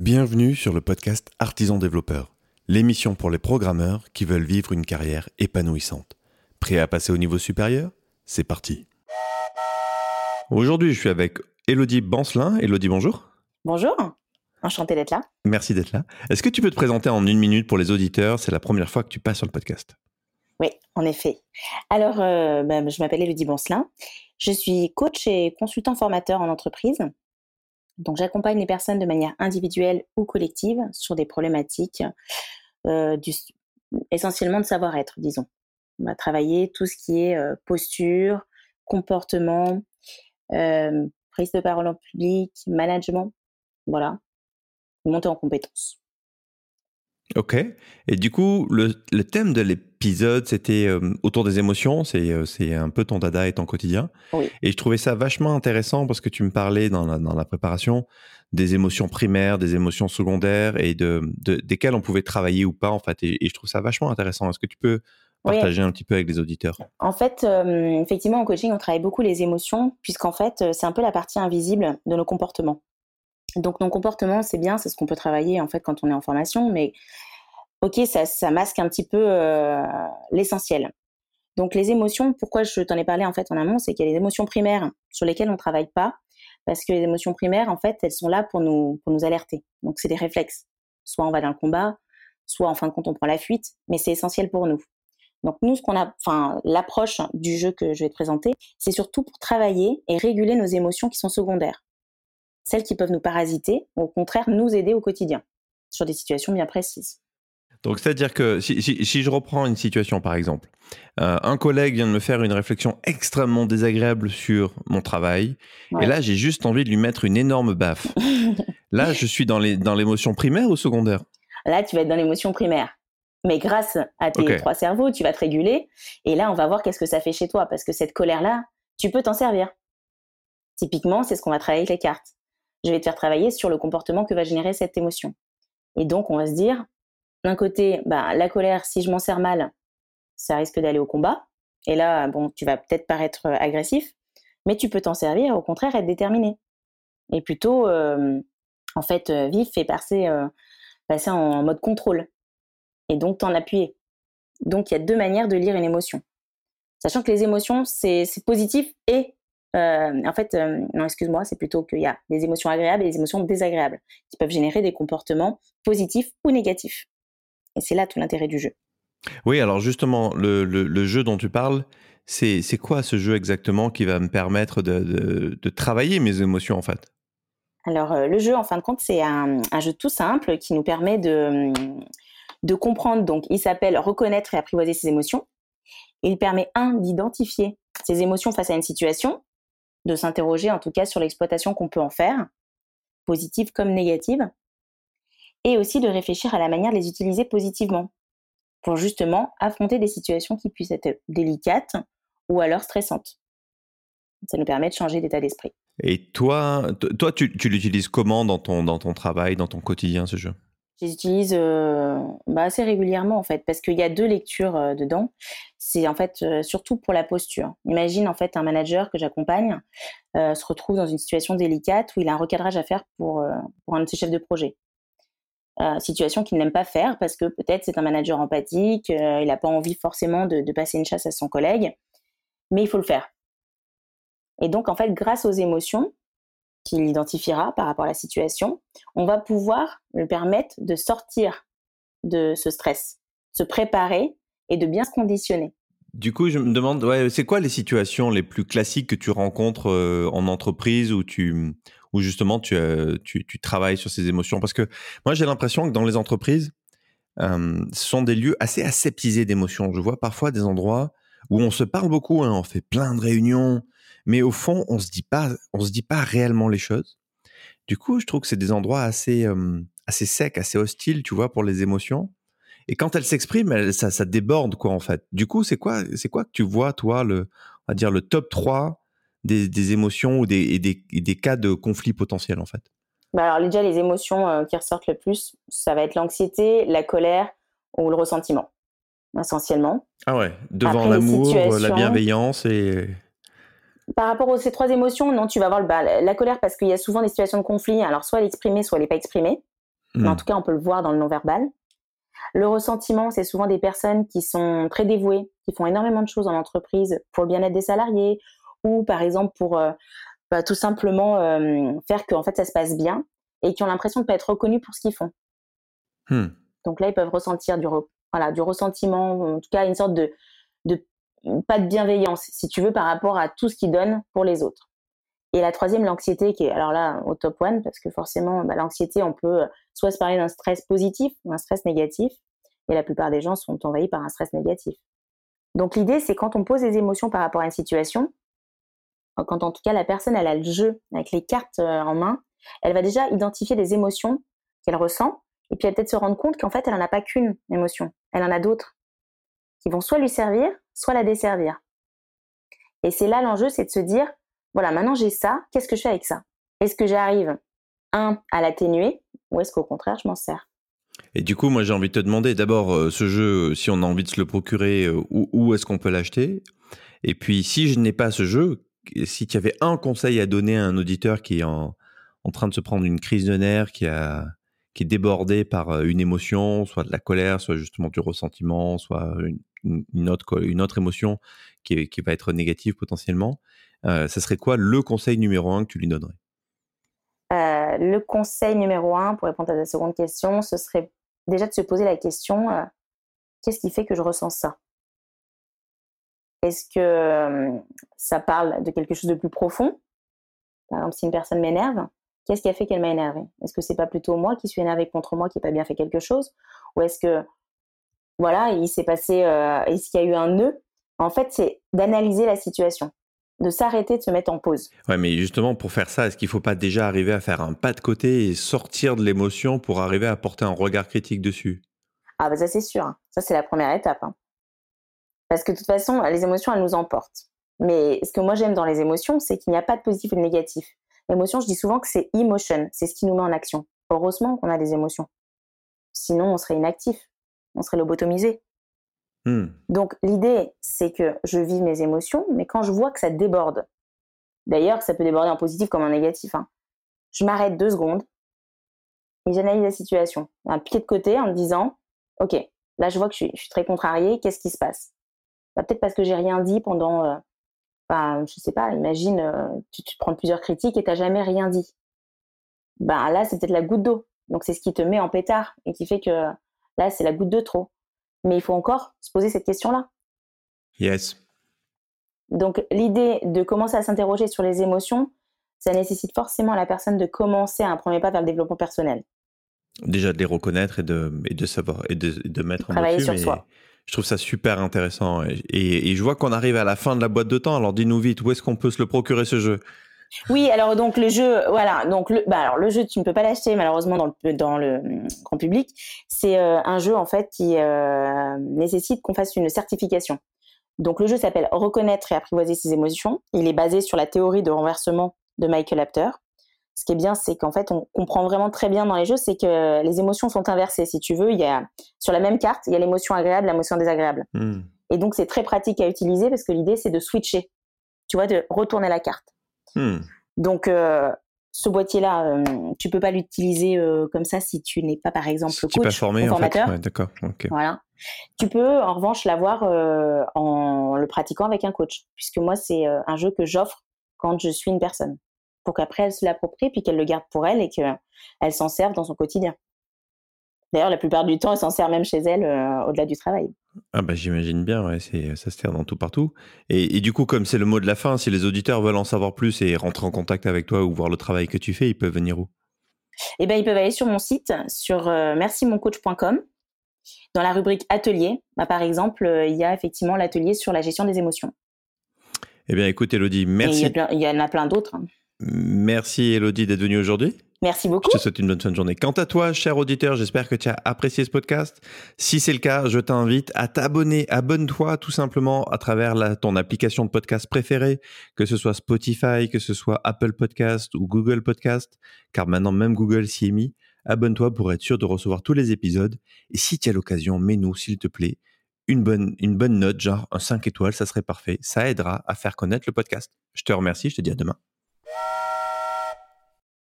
Bienvenue sur le podcast Artisan Développeur, l'émission pour les programmeurs qui veulent vivre une carrière épanouissante. Prêt à passer au niveau supérieur? C'est parti. Aujourd'hui, je suis avec Elodie Bancelin. Elodie, bonjour. Bonjour, enchanté d'être là. Merci d'être là. Est-ce que tu peux te présenter en une minute pour les auditeurs? C'est la première fois que tu passes sur le podcast. Oui, en effet. Alors, euh, bah, je m'appelle Elodie Bancelin. Je suis coach et consultant formateur en entreprise. Donc, j'accompagne les personnes de manière individuelle ou collective sur des problématiques euh, essentiellement de savoir-être, disons. On va travailler tout ce qui est euh, posture, comportement, euh, prise de parole en public, management. Voilà. Monter en compétences. Ok. Et du coup, le, le thème de l'épisode, c'était euh, autour des émotions. C'est euh, un peu ton dada et ton quotidien. Oui. Et je trouvais ça vachement intéressant parce que tu me parlais dans la, dans la préparation des émotions primaires, des émotions secondaires et de, de desquelles on pouvait travailler ou pas en fait. Et, et je trouve ça vachement intéressant. Est-ce que tu peux Oui. partager un petit peu avec les auditeurs? En fait, euh, effectivement, en coaching, on travaille beaucoup les émotions, puisqu'en fait, euh, c'est un peu la partie invisible de nos comportements. Donc, nos comportements, c'est bien, c'est ce qu'on peut travailler en fait quand on est en formation, mais ok, ça, ça masque un petit peu euh, l'essentiel. Donc, les émotions, pourquoi je t'en ai parlé en fait en amont, c'est qu'il y a les émotions primaires sur lesquelles on ne travaille pas, parce que les émotions primaires, en fait, elles sont là pour nous, pour nous alerter. Donc, c'est des réflexes. Soit on va dans le combat, soit en fin de compte, on prend la fuite, mais c'est essentiel pour nous. Donc nous, ce qu'on a, enfin l'approche du jeu que je vais te présenter, c'est surtout pour travailler et réguler nos émotions qui sont secondaires, celles qui peuvent nous parasiter, ou au contraire nous aider au quotidien sur des situations bien précises. Donc, c'est-à-dire que si, si- si je reprends une situation, par exemple, euh, un collègue vient de me faire une réflexion extrêmement désagréable sur mon travail, Ouais. et là, j'ai juste envie de lui mettre une énorme baffe. Là, je suis dans les dans l'émotion primaire ou secondaire? Là, tu vas être dans l'émotion primaire. Mais grâce à tes trois cerveaux, tu vas te réguler. Et là, on va voir qu'est-ce que ça fait chez toi. Parce que cette colère-là, tu peux t'en servir. Typiquement, c'est ce qu'on va travailler avec les cartes. Je vais te faire travailler sur le comportement que va générer cette émotion. Et donc, on va se dire, d'un côté, bah, la colère, si je m'en sers mal, ça risque d'aller au combat. Et là, bon, tu vas peut-être paraître euh, agressif, mais tu peux t'en servir, au contraire, être déterminé. Et plutôt, euh, en fait, euh, vif et passer, en mode contrôle. Et donc, t'en appuyer. Donc, il y a deux manières de lire une émotion. Sachant que les émotions, c'est positif et, euh, en fait, euh, non, excuse-moi, c'est plutôt qu'il y a des émotions agréables et des émotions désagréables qui peuvent générer des comportements positifs ou négatifs. Et c'est là tout l'intérêt du jeu. Oui, alors justement, le, le- le jeu dont tu parles, c'est c'est quoi ce jeu exactement qui va me permettre de, de- de travailler mes émotions en fait? Alors, euh, le jeu, en fin de compte, c'est un, un jeu tout simple qui nous permet de, de comprendre. Donc, il s'appelle Reconnaître et apprivoiser ses émotions. Il permet, un, d'identifier ses émotions face à une situation, de s'interroger en tout cas sur l'exploitation qu'on peut en faire, positive comme négative, et aussi de réfléchir à la manière de les utiliser positivement pour justement affronter des situations qui puissent être délicates ou alors stressantes. Ça nous permet de changer d'état d'esprit. Et toi, toi tu, tu l'utilises comment dans ton, dans ton travail, dans ton quotidien, ce jeu? Je les utilise euh, bah, assez régulièrement en fait, parce qu'il y a deux lectures euh, dedans. C'est en fait euh, surtout pour la posture. Imagine en fait un manager que j'accompagne se retrouve dans une situation délicate où il a un recadrage à faire pour, pour un de ses chefs de projet. Situation qu'il n'aime pas faire parce que peut-être c'est un manager empathique, il n'a pas envie forcément de, de passer une chasse à son collègue, mais il faut le faire. Et donc en fait, grâce aux émotions qu'il identifiera par rapport à la situation, on va pouvoir le permettre de sortir de ce stress, se préparer et de bien se conditionner. Du coup, je me demande, c'est quoi les situations les plus classiques que tu rencontres euh, en entreprise où tu, où justement tu, euh, tu, tu travailles sur ces émotions? Parce que moi, j'ai l'impression que dans les entreprises, ce sont des lieux assez aseptisés d'émotions. Je vois parfois des endroits où on se parle beaucoup, hein, on fait plein de réunions, mais au fond, on se dit pas, on se dit pas réellement les choses. Du coup, je trouve que c'est des endroits assez, euh, assez secs, assez hostiles, tu vois, pour les émotions. Et quand elles s'expriment, ça, ça déborde, quoi, en fait. Du coup, c'est quoi, c'est quoi que tu vois, toi, le, on va dire, le top 3 des, des émotions ou des, et des, et des cas de conflit potentiels, en fait? Bah alors déjà, les émotions euh, qui ressortent le plus, ça va être l'anxiété, la colère ou le ressentiment, essentiellement. Ah ouais, devant l'amour, la situations- bienveillance et... Par rapport aux ces trois émotions, non, tu vas avoir le- bah, la colère parce qu'il y a souvent des situations de conflit. Alors soit elle est exprimée, soit elle n'est pas exprimée. Mais en hmm. tout cas, on peut le voir dans le non-verbal. Le ressentiment, c'est souvent des personnes qui sont très dévouées, qui font énormément de choses en entreprise pour le bien-être des salariés ou par exemple pour euh, bah, tout simplement euh, faire que en fait ça se passe bien et qui ont l'impression de pas être reconnus pour ce qu'ils font. Hmm. Donc là, ils peuvent ressentir du, voilà, du ressentiment, en tout cas une sorte de, de pas de bienveillance, si tu veux, par rapport à tout ce qu'ils donnent pour les autres. Et la troisième, l'anxiété, qui est alors là au top one, parce que forcément, bah, l'anxiété, on peut soit se parler d'un stress positif ou un stress négatif, et la plupart des gens sont envahis par un stress négatif. Donc l'idée, c'est quand on pose des émotions par rapport à une situation, quand en tout cas la personne elle a le jeu avec les cartes euh, en main, elle va déjà identifier des émotions qu'elle ressent, et puis elle va peut-être se rendre compte qu'en fait elle n'en a pas qu'une émotion, elle en a d'autres qui vont soit lui servir, soit la desservir. Et c'est là l'enjeu, c'est de se dire, voilà, maintenant j'ai ça, qu'est-ce que je fais avec ça? Est-ce que j'arrive, un, à l'atténuer, ou est-ce qu'au contraire, je m'en sers? Et du coup, moi, j'ai envie de te demander d'abord, euh, ce jeu, si on a envie de se le procurer, euh, où, est-ce qu'on peut l'acheter? Et puis, si je n'ai pas ce jeu, si tu avais un conseil à donner à un auditeur qui est en, train de se prendre une crise de nerfs, qui, a, qui est débordé par euh, une émotion, soit de la colère, soit justement du ressentiment, soit une, autre, une autre émotion qui, qui va être négative potentiellement, euh, ça serait quoi le conseil numéro un que tu lui donnerais? Euh, Le conseil numéro un, pour répondre à ta seconde question, ce serait déjà de se poser la question euh, qu'est-ce qui fait que je ressens ça? Est-ce que ça parle de quelque chose de plus profond? Par exemple, si une personne m'énerve, qu'est-ce qui a fait qu'elle m'a énervé Est-ce que c'est pas plutôt moi qui suis énervé contre moi qui n'ai pas bien fait quelque chose? Ou est-ce que, voilà, il s'est passé, est-ce qu'il y a eu un nœud? En fait, c'est d'analyser la situation de s'arrêter, de se mettre en pause. Ouais, mais justement, pour faire ça, est-ce qu'il ne faut pas déjà arriver à faire un pas de côté et sortir de l'émotion pour arriver à porter un regard critique dessus? Ah, bah ça, c'est sûr. Hein. Ça, c'est la première étape. Hein. Parce que de toute façon, les émotions, elles nous emportent. Mais ce que moi, j'aime dans les émotions, c'est qu'il n'y a pas de positif ou de négatif. L'émotion, je dis souvent que c'est emotion, c'est ce qui nous met en action. Heureusement qu'on a des émotions. Sinon, on serait inactif, on serait lobotomisé. Hmm. Donc l'idée, c'est que je vis mes émotions, mais quand je vois que ça déborde, d'ailleurs, ça peut déborder en positif comme en négatif, hein, je m'arrête deux secondes et j'analyse la situation, un pied de côté en me disant, ok, là je vois que je suis, très contrariée, qu'est-ce qui se passe? Bah, Peut-être parce que j'ai rien dit pendant, euh, bah, je sais pas, imagine, euh, tu, te prends plusieurs critiques et tu n'as jamais rien dit. Ben là, c'est peut-être la goutte d'eau. Donc c'est ce qui te met en pétard et qui fait que là, c'est la goutte de trop. Mais il faut encore se poser cette question-là. Yes. Donc l'idée de commencer à s'interroger sur les émotions, ça nécessite forcément à la personne de commencer un premier pas vers le développement personnel. Déjà de les reconnaître et de, et de savoir et de, de mettre Travailler sur soi. Je trouve ça super intéressant et, et, je vois qu'on arrive à la fin de la boîte de temps. Alors dis-nous vite, où est-ce qu'on peut se le procurer ce jeu? Oui, alors donc le jeu, voilà, donc le, bah alors le jeu, tu ne peux pas l'acheter malheureusement dans le dans le hum, grand public. C'est euh, un jeu en fait qui euh, nécessite qu'on fasse une certification. Donc le jeu s'appelle Reconnaître et apprivoiser ses émotions. Il est basé sur la théorie de renversement de Michael Apter. Ce qui est bien, c'est qu'en fait, on comprend vraiment très bien dans les jeux, c'est que les émotions sont inversées. Si tu veux, il y a sur la même carte, il y a l'émotion agréable, l'émotion désagréable. Hmm. Et donc c'est très pratique à utiliser parce que l'idée c'est de switcher. Tu vois, de retourner la carte. Hmm. Donc, euh, ce boîtier-là, euh, tu peux pas l'utiliser euh, comme ça si tu n'es pas, par exemple, si coach pas formé, formateur. En fait. D'accord. Voilà. Tu peux, en revanche, l'avoir en le pratiquant avec un coach, puisque moi, c'est un jeu que j'offre quand je suis une personne, pour qu'après elle se l'approprie, puis qu'elle le garde pour elle et qu'elle s'en serve dans son quotidien. D'ailleurs, la plupart du temps, elle s'en sert même chez elle euh, au-delà du travail. Ah bah j'imagine bien, ouais, ça se sert dans tout partout. Et, du coup, comme c'est le mot de la fin, si les auditeurs veulent en savoir plus et rentrer en contact avec toi ou voir le travail que tu fais, ils peuvent venir où? Eh ben, ils peuvent aller sur mon site, sur euh, mercimoncoach.com. Dans la rubrique atelier, bah, par exemple, euh, il y a effectivement l'atelier sur la gestion des émotions. Eh bien, écoute, Elodie, merci. Il y, en a plein d'autres. Hein. Merci, Elodie, d'être venue aujourd'hui. Merci beaucoup. Je te souhaite une bonne fin de journée. Quant à toi, cher auditeur, j'espère que tu as apprécié ce podcast. Si c'est le cas, je t'invite à t'abonner. Abonne-toi tout simplement à travers ton application de podcast préférée, que ce soit Spotify, que ce soit Apple Podcast ou Google Podcast, car maintenant même Google s'y est mis. Abonne-toi pour être sûr de recevoir tous les épisodes. Et si tu as l'occasion, mets-nous, s'il te plaît, une bonne, une bonne note, genre un 5 étoiles, ça serait parfait. Ça aidera à faire connaître le podcast. Je te remercie, je te dis à demain.